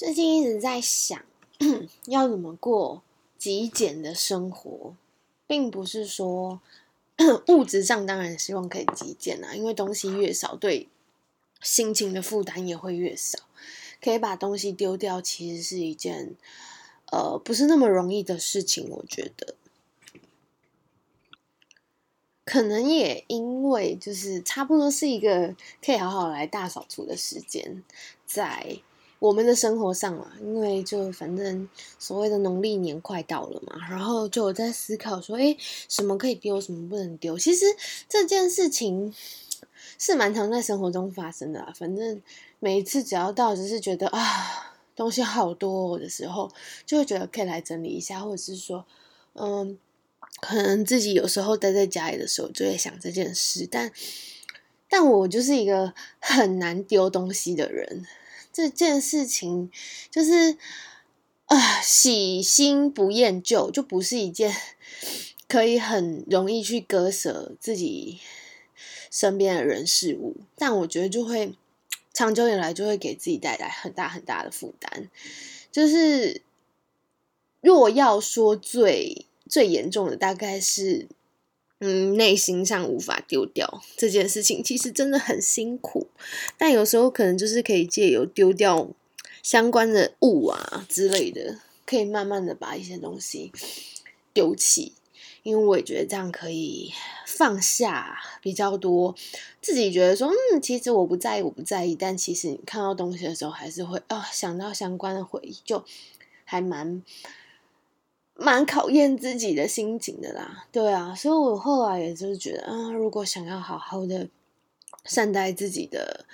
最近一直在想，要怎么过极简的生活，并不是说 物质上当然希望可以极简啊，因为东西越少，对心情的负担也会越少。可以把东西丢掉，其实是一件呃不是那么容易的事情，我觉得。可能也因为就是差不多是一个可以好好来大扫除的时间，在。我们的生活上嘛，因为就反正所谓的农历年快到了嘛，然后就我在思考说，哎，什么可以丢，什么不能丢？其实这件事情是蛮常在生活中发生的。反正每一次只要到只是觉得啊东西好多的时候，就会觉得可以来整理一下，或者是说，嗯，可能自己有时候待在家里的时候就会想这件事，但但我就是一个很难丢东西的人。这件事情就是啊，喜新不厌旧，就不是一件可以很容易去割舍自己身边的人事物。但我觉得就会长久以来就会给自己带来很大很大的负担。就是若要说最最严重的，大概是。嗯，内心上无法丢掉这件事情，其实真的很辛苦。但有时候可能就是可以借由丢掉相关的物啊之类的，可以慢慢的把一些东西丢弃。因为我也觉得这样可以放下比较多，自己觉得说，嗯，其实我不在意，我不在意。但其实你看到东西的时候，还是会啊想到相关的回忆，就还蛮。蛮考验自己的心情的啦，对啊，所以我后来也就是觉得，啊，如果想要好好的善待自己的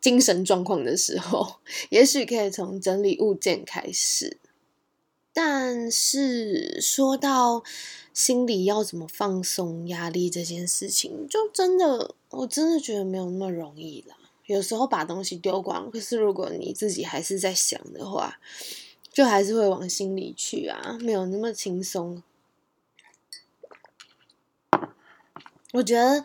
精神状况的时候，也许可以从整理物件开始。但是说到心里要怎么放松压力这件事情，就真的，我真的觉得没有那么容易啦。有时候把东西丢光，可是如果你自己还是在想的话。就还是会往心里去啊，没有那么轻松。我觉得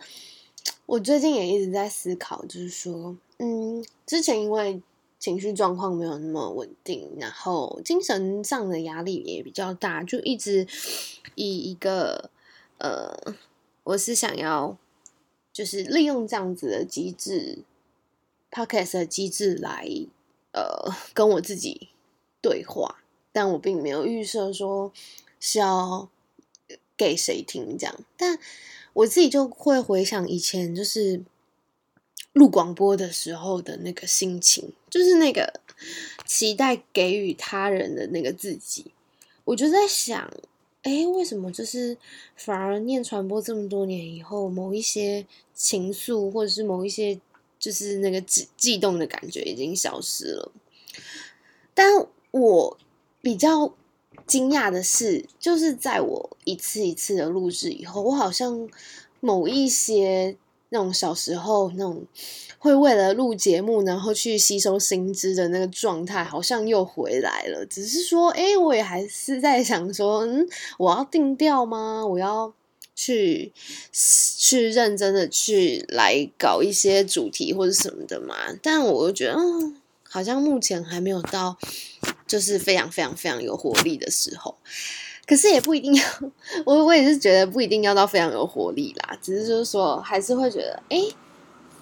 我最近也一直在思考，就是说，嗯，之前因为情绪状况没有那么稳定，然后精神上的压力也比较大，就一直以一个呃，我是想要就是利用这样子的机制，podcast 的机制来呃跟我自己。对话，但我并没有预设说是要给谁听这样，但我自己就会回想以前就是录广播的时候的那个心情，就是那个期待给予他人的那个自己，我就在想，哎，为什么就是反而念传播这么多年以后，某一些情愫或者是某一些就是那个悸悸动的感觉已经消失了，但。我比较惊讶的是，就是在我一次一次的录制以后，我好像某一些那种小时候那种会为了录节目然后去吸收新知的那个状态，好像又回来了。只是说，哎，我也还是在想说，嗯，我要定调吗？我要去去认真的去来搞一些主题或者什么的嘛？但我又觉得，嗯，好像目前还没有到。就是非常非常非常有活力的时候，可是也不一定要 我我也是觉得不一定要到非常有活力啦，只是就是说还是会觉得哎，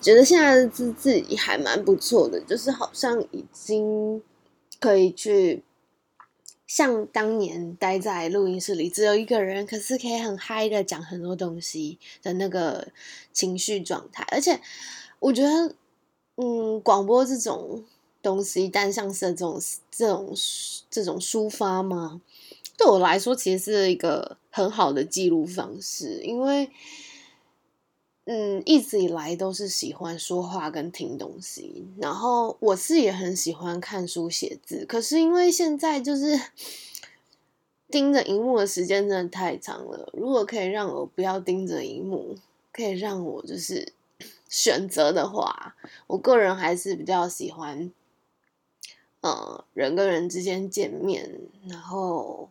觉得现在自自己还蛮不错的，就是好像已经可以去像当年待在录音室里只有一个人，可是可以很嗨的讲很多东西的那个情绪状态，而且我觉得嗯，广播这种。东西单向式的这种这种这种抒发吗？对我来说，其实是一个很好的记录方式，因为嗯，一直以来都是喜欢说话跟听东西，然后我是也很喜欢看书写字，可是因为现在就是 盯着荧幕的时间真的太长了，如果可以让我不要盯着荧幕，可以让我就是 选择的话，我个人还是比较喜欢。呃，人跟人之间见面，然后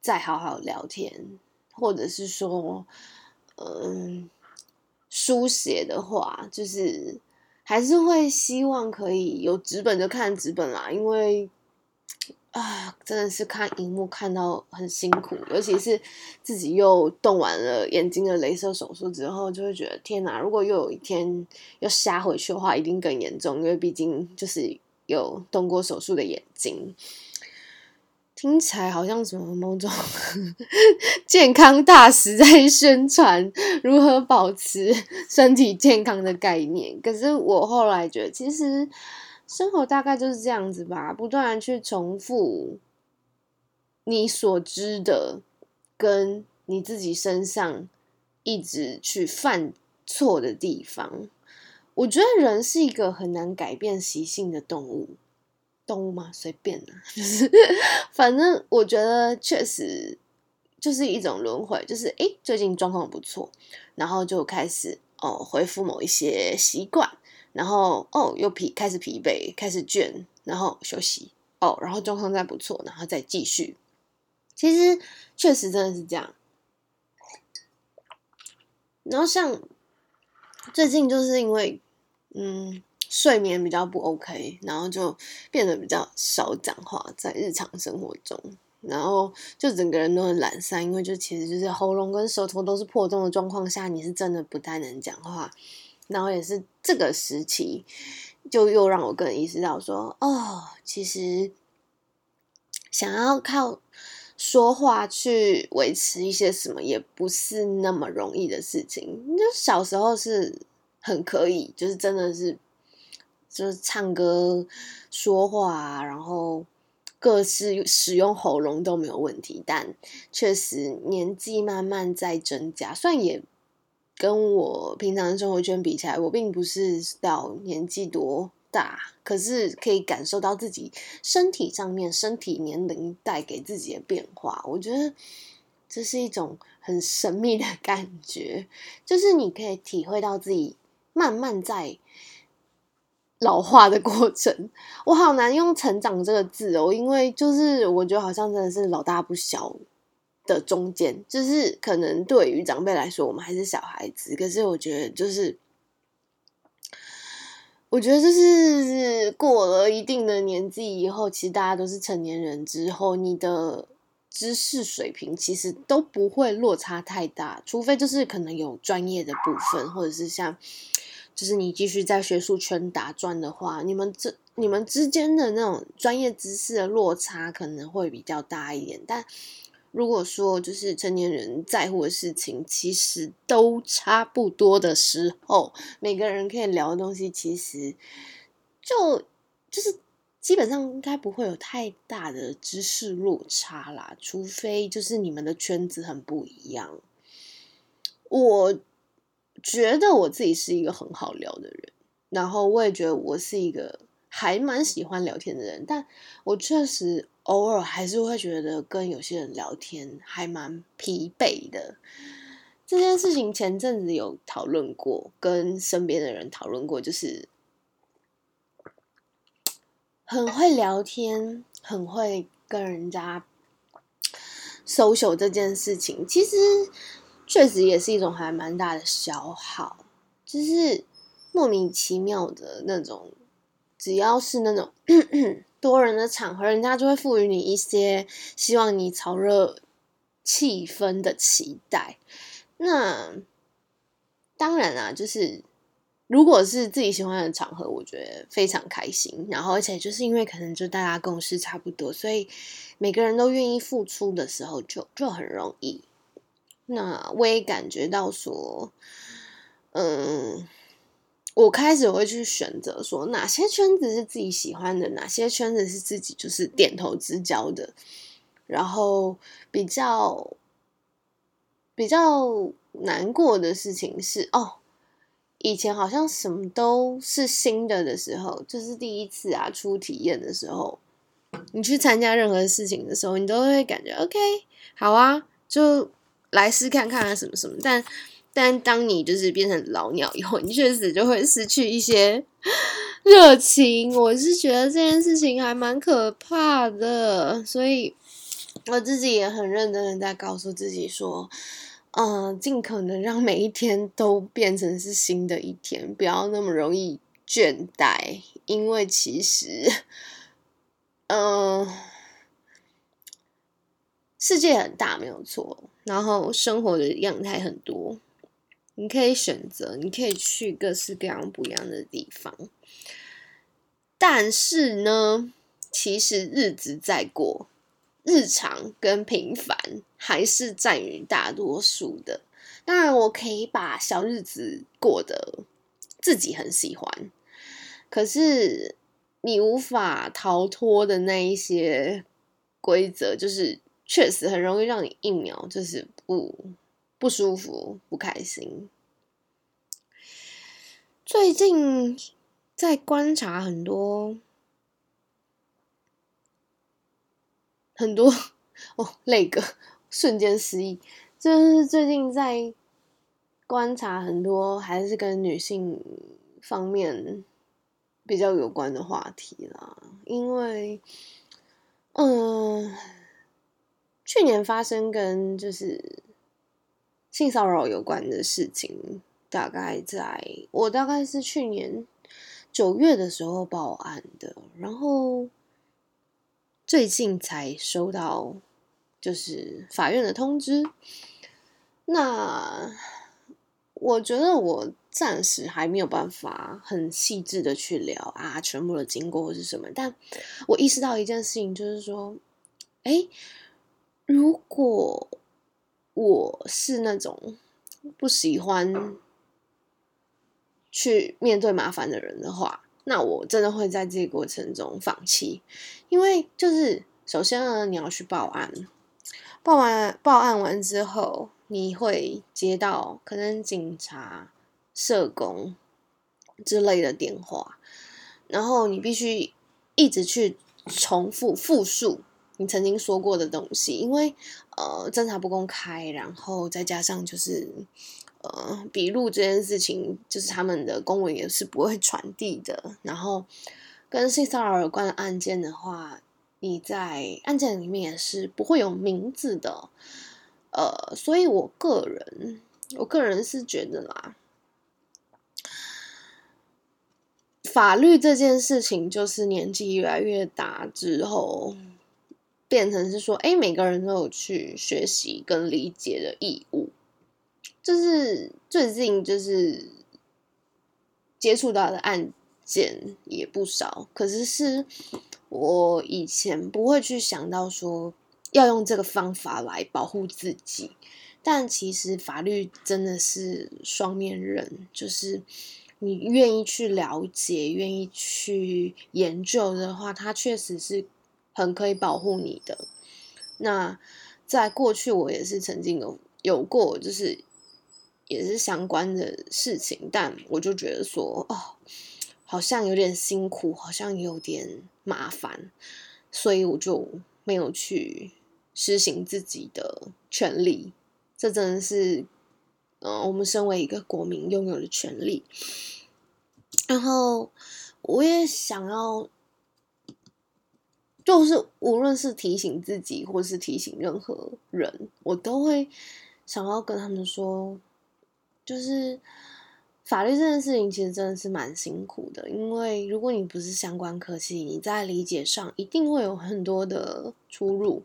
再好好聊天，或者是说，嗯，书写的话，就是还是会希望可以有纸本就看纸本啦，因为啊，真的是看荧幕看到很辛苦，尤其是自己又动完了眼睛的镭射手术之后，就会觉得天哪！如果又有一天又瞎回去的话，一定更严重，因为毕竟就是有动过手术的眼睛。听起来好像什么某种 健康大使在宣传如何保持身体健康的概念，可是我后来觉得，其实。生活大概就是这样子吧，不断去重复你所知的，跟你自己身上一直去犯错的地方。我觉得人是一个很难改变习性的动物，动物吗？随便啊，就是反正我觉得确实就是一种轮回，就是诶，最近状况不错，然后就开始哦恢复某一些习惯。然后哦，又疲开始疲惫，开始倦，然后休息哦，然后状况再不错，然后再继续。其实确实真的是这样。然后像最近就是因为嗯睡眠比较不 OK，然后就变得比较少讲话，在日常生活中，然后就整个人都很懒散，因为就其实就是喉咙跟舌头都是破洞的状况下，你是真的不太能讲话。然后也是这个时期，就又让我更意识到说，哦，其实想要靠说话去维持一些什么，也不是那么容易的事情。就小时候是很可以，就是真的是，就是唱歌、说话，然后各式使用喉咙都没有问题。但确实年纪慢慢在增加，虽然也。跟我平常生活圈比起来，我并不是到年纪多大，可是可以感受到自己身体上面身体年龄带给自己的变化。我觉得这是一种很神秘的感觉，就是你可以体会到自己慢慢在老化的过程。我好难用“成长”这个字哦，因为就是我觉得好像真的是老大不小。的中间，就是可能对于长辈来说，我们还是小孩子。可是我觉得，就是我觉得，就是过了一定的年纪以后，其实大家都是成年人之后，你的知识水平其实都不会落差太大，除非就是可能有专业的部分，或者是像，就是你继续在学术圈打转的话，你们这你们之间的那种专业知识的落差可能会比较大一点，但。如果说就是成年人在乎的事情，其实都差不多的时候，每个人可以聊的东西，其实就就是基本上应该不会有太大的知识落差啦，除非就是你们的圈子很不一样。我觉得我自己是一个很好聊的人，然后我也觉得我是一个还蛮喜欢聊天的人，但我确实。偶尔还是会觉得跟有些人聊天还蛮疲惫的。这件事情前阵子有讨论过，跟身边的人讨论过，就是很会聊天，很会跟人家 social 这件事情，其实确实也是一种还蛮大的消耗，就是莫名其妙的那种，只要是那种。多人的场合，人家就会赋予你一些希望你炒热气氛的期待。那当然啊，就是如果是自己喜欢的场合，我觉得非常开心。然后，而且就是因为可能就大家共识差不多，所以每个人都愿意付出的时候，就就很容易。那我也感觉到说，嗯。我开始会去选择说哪些圈子是自己喜欢的，哪些圈子是自己就是点头之交的。然后比较比较难过的事情是，哦，以前好像什么都是新的的时候，就是第一次啊，初体验的时候，你去参加任何事情的时候，你都会感觉 OK，好啊，就来试看看啊，什么什么，但。但当你就是变成老鸟以后，你确实就会失去一些 热情。我是觉得这件事情还蛮可怕的，所以我自己也很认真的在告诉自己说，嗯，尽可能让每一天都变成是新的一天，不要那么容易倦怠，因为其实，嗯。世界很大，没有错。然后生活的样态很多，你可以选择，你可以去各式各样不一样的地方。但是呢，其实日子在过，日常跟平凡还是占于大多数的。当然，我可以把小日子过得自己很喜欢，可是你无法逃脱的那一些规则，就是确实很容易让你一秒就是不不舒服、不开心。最近在观察很多很多哦，那个瞬间失忆。就是最近在观察很多还是跟女性方面比较有关的话题啦，因为嗯，去年发生跟就是性骚扰有关的事情，大概在我大概是去年九月的时候报案的，然后最近才收到。就是法院的通知，那我觉得我暂时还没有办法很细致的去聊啊，全部的经过或是什么。但我意识到一件事情，就是说，哎，如果我是那种不喜欢去面对麻烦的人的话，那我真的会在这个过程中放弃，因为就是首先呢，你要去报案。报完报案完之后，你会接到可能警察、社工之类的电话，然后你必须一直去重复复述你曾经说过的东西，因为呃侦查不公开，然后再加上就是呃笔录这件事情，就是他们的公文也是不会传递的，然后跟性骚扰有关的案件的话。你在案件里面也是不会有名字的，呃，所以我个人，我个人是觉得啦，法律这件事情就是年纪越来越大之后，变成是说，哎，每个人都有去学习跟理解的义务，就是最近就是接触到的案件也不少，可是是。我以前不会去想到说要用这个方法来保护自己，但其实法律真的是双面刃，就是你愿意去了解、愿意去研究的话，它确实是很可以保护你的。那在过去，我也是曾经有有过，就是也是相关的事情，但我就觉得说，哦。好像有点辛苦，好像有点麻烦，所以我就没有去实行自己的权利。这真的是，嗯，我们身为一个国民拥有的权利。然后我也想要，就是无论是提醒自己，或是提醒任何人，我都会想要跟他们说，就是。法律这件事情其实真的是蛮辛苦的，因为如果你不是相关科系，你在理解上一定会有很多的出入。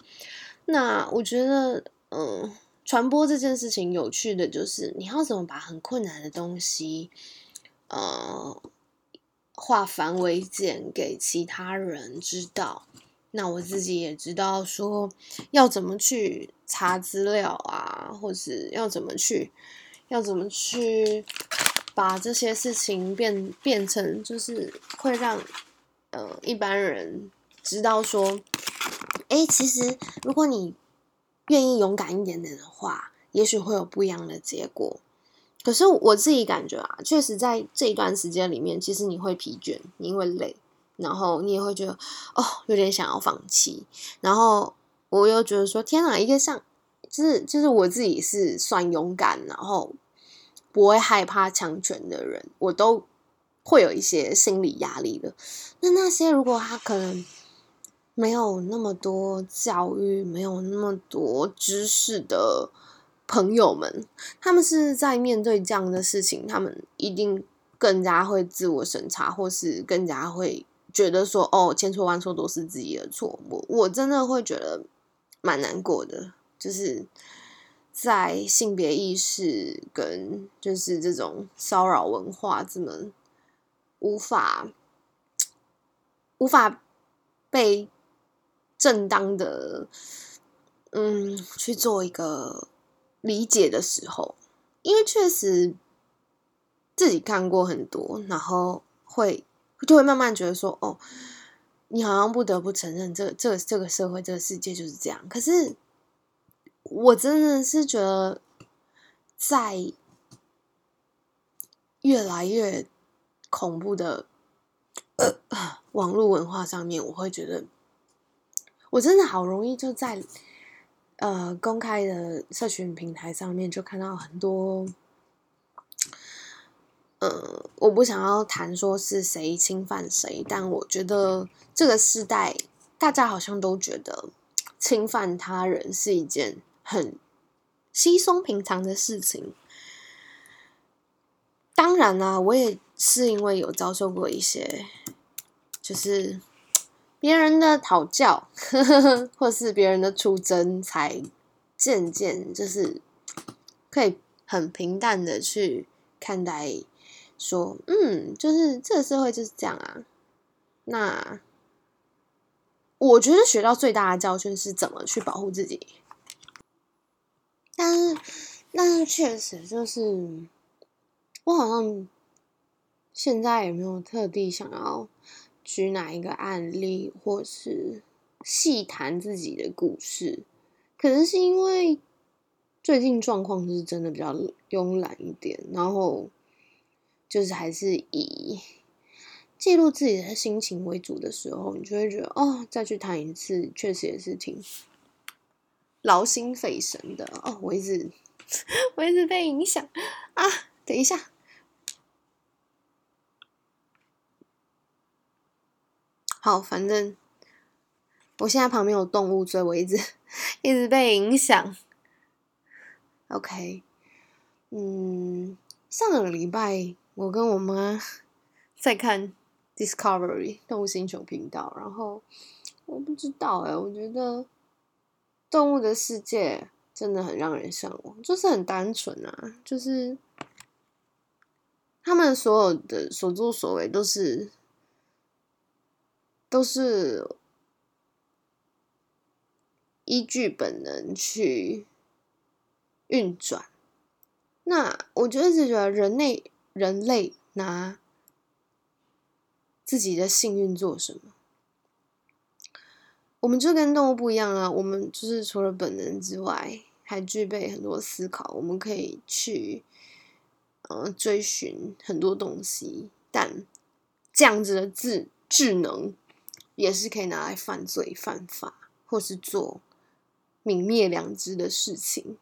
那我觉得，嗯，传播这件事情有趣的就是，你要怎么把很困难的东西，呃，化繁为简给其他人知道。那我自己也知道说要怎么去查资料啊，或是要怎么去，要怎么去。把这些事情变变成，就是会让呃一般人知道说，哎，其实如果你愿意勇敢一点点的话，也许会有不一样的结果。可是我自己感觉啊，确实在这一段时间里面，其实你会疲倦，你会累，然后你也会觉得哦，有点想要放弃。然后我又觉得说，天哪，一个像，就是就是我自己是算勇敢，然后。不会害怕强权的人，我都会有一些心理压力的。那那些如果他可能没有那么多教育、没有那么多知识的朋友们，他们是在面对这样的事情，他们一定更加会自我审查，或是更加会觉得说：“哦，千错万错都是自己的错。”我我真的会觉得，蛮难过的，就是在性别意识跟就是这种骚扰文化这么无法无法被正当的嗯去做一个理解的时候，因为确实自己看过很多，然后会就会慢慢觉得说哦。你好像不得不承认，这、这、这个社会、这个世界就是这样。可是，我真的是觉得，在越来越恐怖的呃 网络文化上面，我会觉得，我真的好容易就在呃公开的社群平台上面就看到很多。呃，我不想要谈说是谁侵犯谁，但我觉得这个时代，大家好像都觉得侵犯他人是一件很稀松平常的事情。当然啦，我也是因为有遭受过一些，就是别人的讨教，或是别人的出征，才渐渐就是可以很平淡的去看待。说，嗯，就是这个社会就是这样啊。那我觉得学到最大的教训是怎么去保护自己。但是，但是确实就是，我好像现在也没有特地想要举哪一个案例，或是细谈自己的故事。可能是因为最近状况是真的比较慵懒一点，然后。就是还是以记录自己的心情为主的时候，你就会觉得哦，再去谈一次，确实也是挺劳心费神的哦。我一直我一直被影响啊！等一下，好，反正我现在旁边有动物，所以我一直一直被影响。OK，嗯，上个礼拜。我跟我妈 在看 Discovery 动物星球频道，然后我不知道哎，我觉得动物的世界真的很让人向往，就是很单纯啊，就是他们所有的所作所为都是都是依据本能去运转。那我就一直觉得人类。人类拿自己的幸运做什么？我们就跟动物不一样啊！我们就是除了本能之外，还具备很多思考。我们可以去呃追寻很多东西，但这样子的智智能也是可以拿来犯罪、犯法，或是做泯灭良知的事情。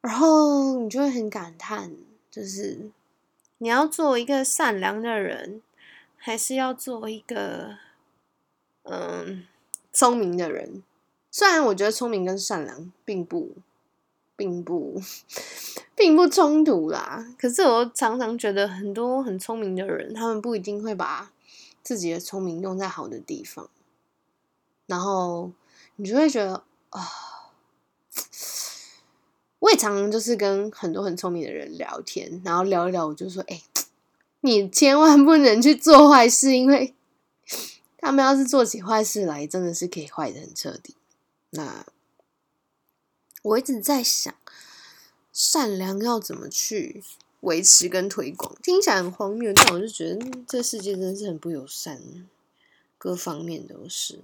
然后你就会很感叹。就是你要做一个善良的人，还是要做一个嗯聪明的人？虽然我觉得聪明跟善良并不并不 并不冲突啦，可是我常常觉得很多很聪明的人，他们不一定会把自己的聪明用在好的地方，然后你就会觉得啊。我也常常就是跟很多很聪明的人聊天，然后聊一聊，我就说：“哎，你千万不能去做坏事，因为他们要是做起坏事来，真的是可以坏的很彻底。”那我一直在想，善良要怎么去维持跟推广？听起来很荒谬，但我就觉得这世界真的是很不友善，各方面都是。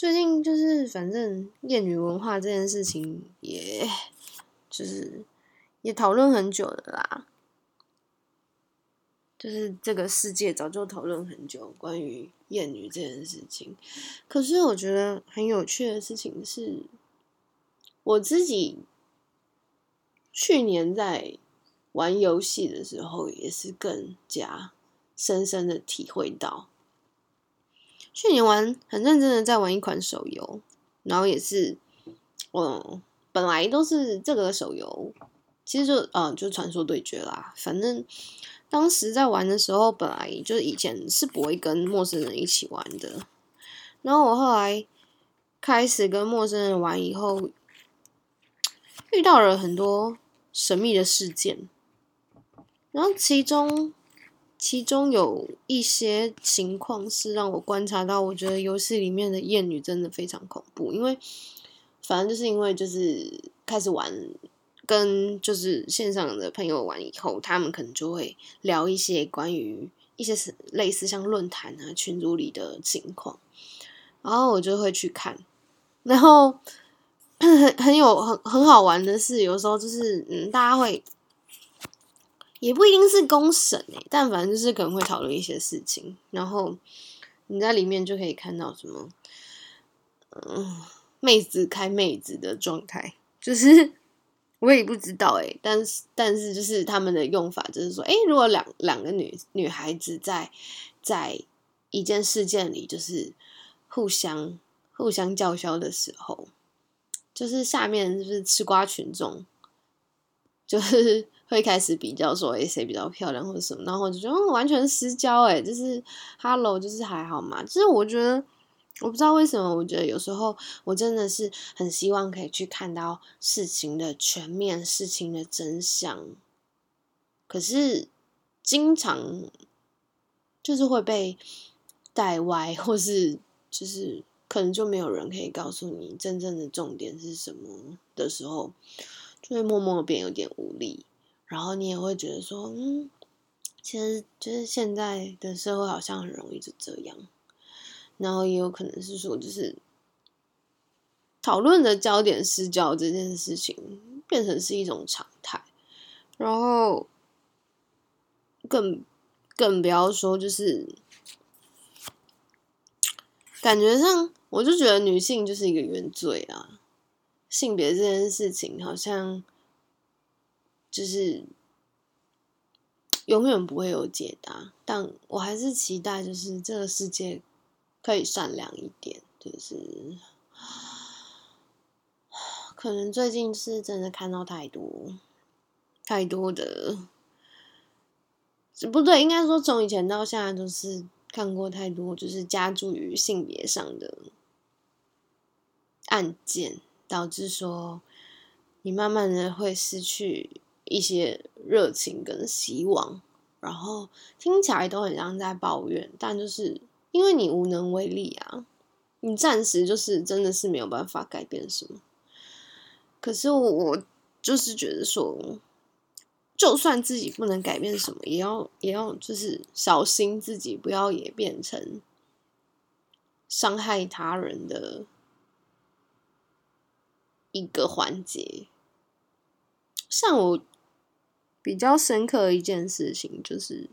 最近就是，反正艳女文化这件事情，也就是也讨论很久了啦。就是这个世界早就讨论很久关于艳女这件事情。可是我觉得很有趣的事情是，我自己去年在玩游戏的时候，也是更加深深的体会到。去年玩很认真的在玩一款手游，然后也是，嗯，本来都是这个手游，其实就嗯就传说对决啦。反正当时在玩的时候，本来就是以前是不会跟陌生人一起玩的。然后我后来开始跟陌生人玩以后，遇到了很多神秘的事件，然后其中其中有一些情况是让我观察到，我觉得游戏里面的艳女真的非常恐怖，因为反正就是因为就是开始玩。跟就是线上的朋友玩以后，他们可能就会聊一些关于一些类似像论坛啊群组里的情况，然后我就会去看，然后 很很有很很好玩的是，有时候就是嗯，大家会也不一定是公审诶，但反正就是可能会讨论一些事情，然后你在里面就可以看到什么，嗯，妹子开妹子的状态，就是。我也不知道哎，但是但是就是他们的用法就是说，哎，如果两两个女女孩子在在一件事件里，就是互相互相叫嚣的时候，就是下面就是吃瓜群众，就是会开始比较说，哎，谁比较漂亮或者什么，然后就觉得完全失焦，哎，就是 hello，就是还好嘛，就是我觉得。我不知道为什么，我觉得有时候我真的是很希望可以去看到事情的全面、事情的真相，可是经常就是会被带歪，或是就是可能就没有人可以告诉你真正的重点是什么的时候，就会默默变有点无力，然后你也会觉得说，嗯，其实就是现在的社会好像很容易就这样。然后也有可能是说，就是讨论的焦点失焦这件事情变成是一种常态，然后更更不要说，就是感觉上，我就觉得女性就是一个原罪啊，性别这件事情好像就是 永远不会有解答，但我还是期待，就是这个世界。可以善良一点，就是 可能最近是真的看到太多太多的，不对，应该说从以前到现在都是看过太多，就是加注于性别上的案件，导致说你慢慢的会失去一些热情跟希望，然后听起来都很像在抱怨，但就是。因为你无能为力啊，你暂时就是真的是没有办法改变什么。可是我就是觉得说，就算自己不能改变什么，也要也要就是小心自己，不要也变成伤害他人的一个环节。像我比较深刻的一件事情就是。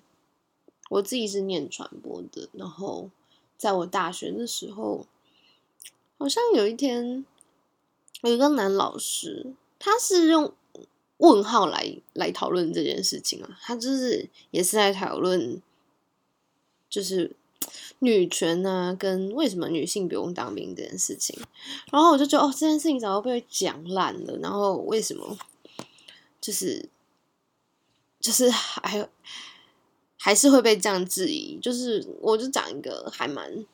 我自己是念传播的，然后在我大学的时候，好像有一天有一个男老师，他是用问号来来讨论这件事情啊，他就是也是在讨论，就是女权啊，跟为什么女性不用当兵这件事情，然后我就觉得哦，这件事情早就被讲烂了，然后为什么就是就是还。还是会被这样质疑，就是我就讲一个还蛮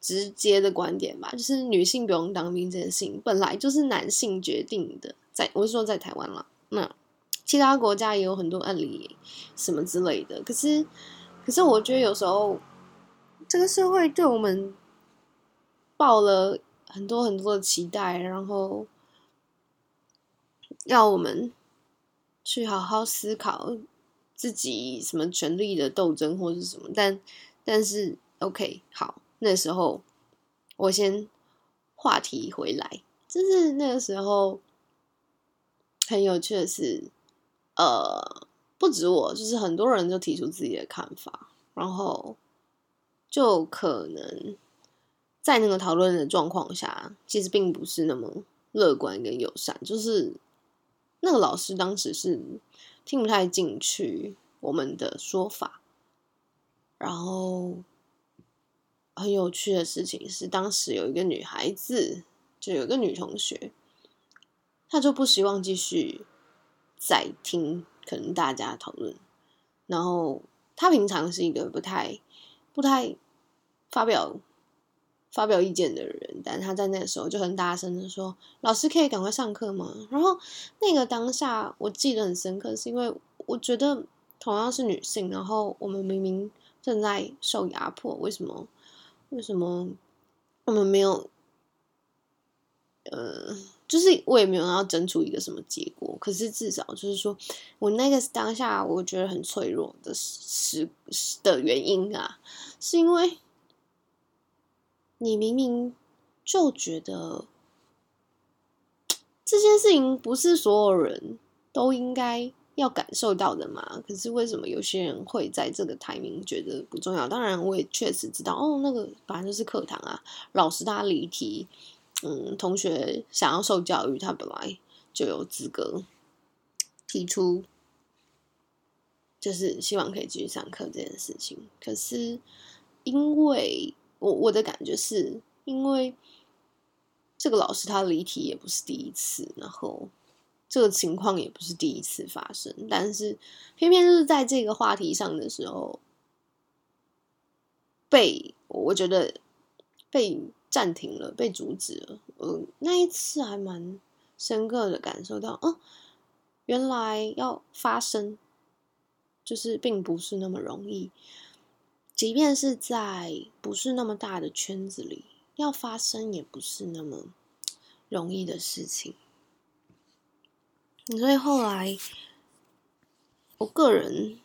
直接的观点吧，就是女性不用当兵这件事情本来就是男性决定的，在我是说在台湾了，那其他国家也有很多案例什么之类的，可是可是我觉得有时候这个社会对我们抱了很多很多的期待，然后要我们去好好思考。自己什么权力的斗争或是什么，但但是 OK 好，那时候我先话题回来，就是那个时候很有趣的是，呃，不止我，就是很多人就提出自己的看法，然后就可能在那个讨论的状况下，其实并不是那么乐观跟友善，就是那个老师当时是。听不太进去我们的说法，然后很有趣的事情是，当时有一个女孩子，就有个女同学，她就不希望继续再听可能大家讨论，然后她平常是一个不太不太发表发表意见的人，但他在那个时候就很大声的说：“老师可以赶快上课吗？”然后那个当下我记得很深刻，是因为我觉得同样是女性，然后我们明明正在受压迫，为什么？为什么我们没有？呃，就是我也没有要争出一个什么结果，可是至少就是说我那个当下我觉得很脆弱的时的原因啊，是因为。你明明就觉得这件事情不是所有人都应该要感受到的嘛？可是为什么有些人会在这个台名觉得不重要？当然，我也确实知道，哦，那个反正就是课堂啊，老师他离题，嗯，同学想要受教育，他本来就有资格提出，就是希望可以继续上课这件事情。可是因为。我我的感觉是，因为这个老师他离题也不是第一次，然后这个情况也不是第一次发生，但是偏偏就是在这个话题上的时候，被我觉得被暂停了，被阻止了。嗯，那一次还蛮深刻的感受到，哦，原来要发生，就是并不是那么容易。即便是在不是那么大的圈子里，要发生也不是那么容易的事情。所以后来，我个人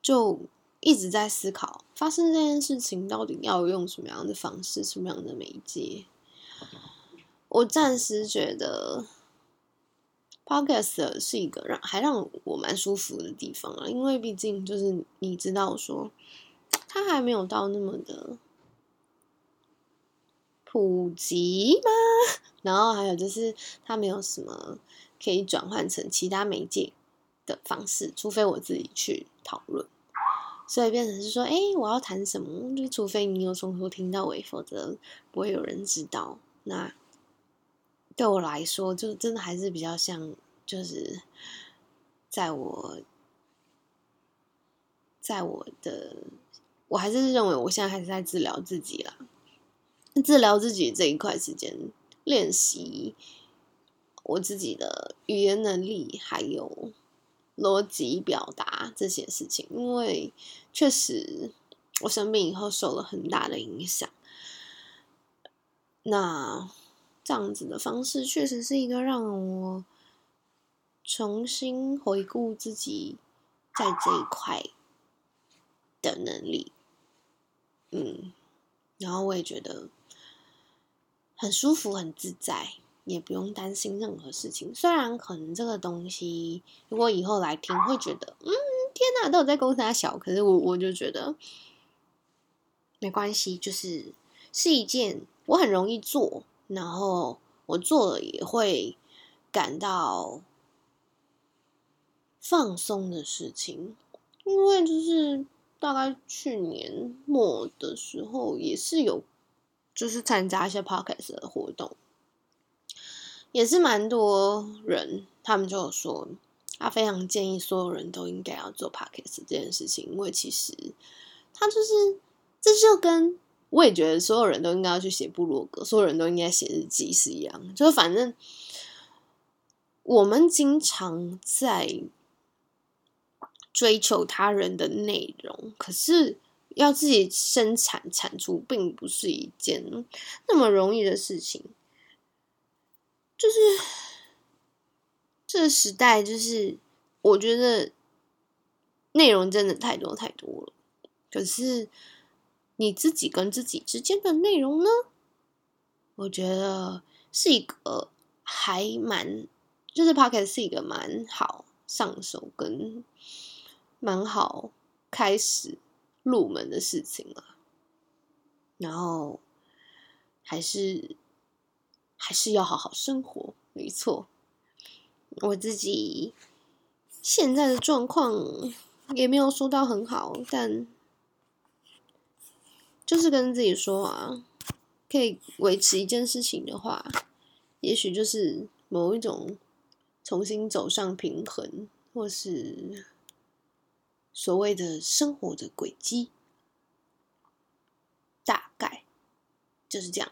就一直在思考，发生这件事情到底要用什么样的方式、什么样的媒介。我暂时觉得，Podcast 是一个让还让我蛮舒服的地方啊，因为毕竟就是你知道说。它还没有到那么的普及吗？然后还有就是，它没有什么可以转换成其他媒介的方式，除非我自己去讨论。所以变成是说，哎，我要谈什么？就除非你有从头听到尾，否则不会有人知道。那对我来说，就真的还是比较像，就是在我，在我的。我还是认为，我现在还是在治疗自己啦。治疗自己这一块时间，练习我自己的语言能力，还有逻辑表达这些事情。因为确实，我生病以后受了很大的影响。那这样子的方式，确实是一个让我重新回顾自己在这一块的能力。嗯，然后我也觉得很舒服、很自在，也不用担心任何事情。虽然可能这个东西，如果以后来听，会觉得，嗯，天哪，都有在公司小，可是我我就觉得没关系，就是是一件我很容易做，然后我做了也会感到放松的事情，因为就是。大概去年末的时候，也是有，就是参加一些 podcast 的活动，也是蛮多人，他们就说，他非常建议所有人都应该要做 podcast 这件事情，因为其实他就是，这就跟我也觉得所有人都应该要去写部落格，所有人都应该写日记是一样，就是反正我们经常在。追求他人的内容，可是要自己生产产出，并不是一件那么容易的事情。就是这个时代，就是我觉得内容真的太多太多了。可是你自己跟自己之间的内容呢？我觉得是一个还蛮，就是 Pocket 是一个蛮好上手跟。蛮好，开始入门的事情了，然后还是还是要好好生活，没错。我自己现在的状况也没有说到很好，但就是跟自己说啊，可以维持一件事情的话，也许就是某一种重新走上平衡，或是。所谓的生活的轨迹，大概就是这样。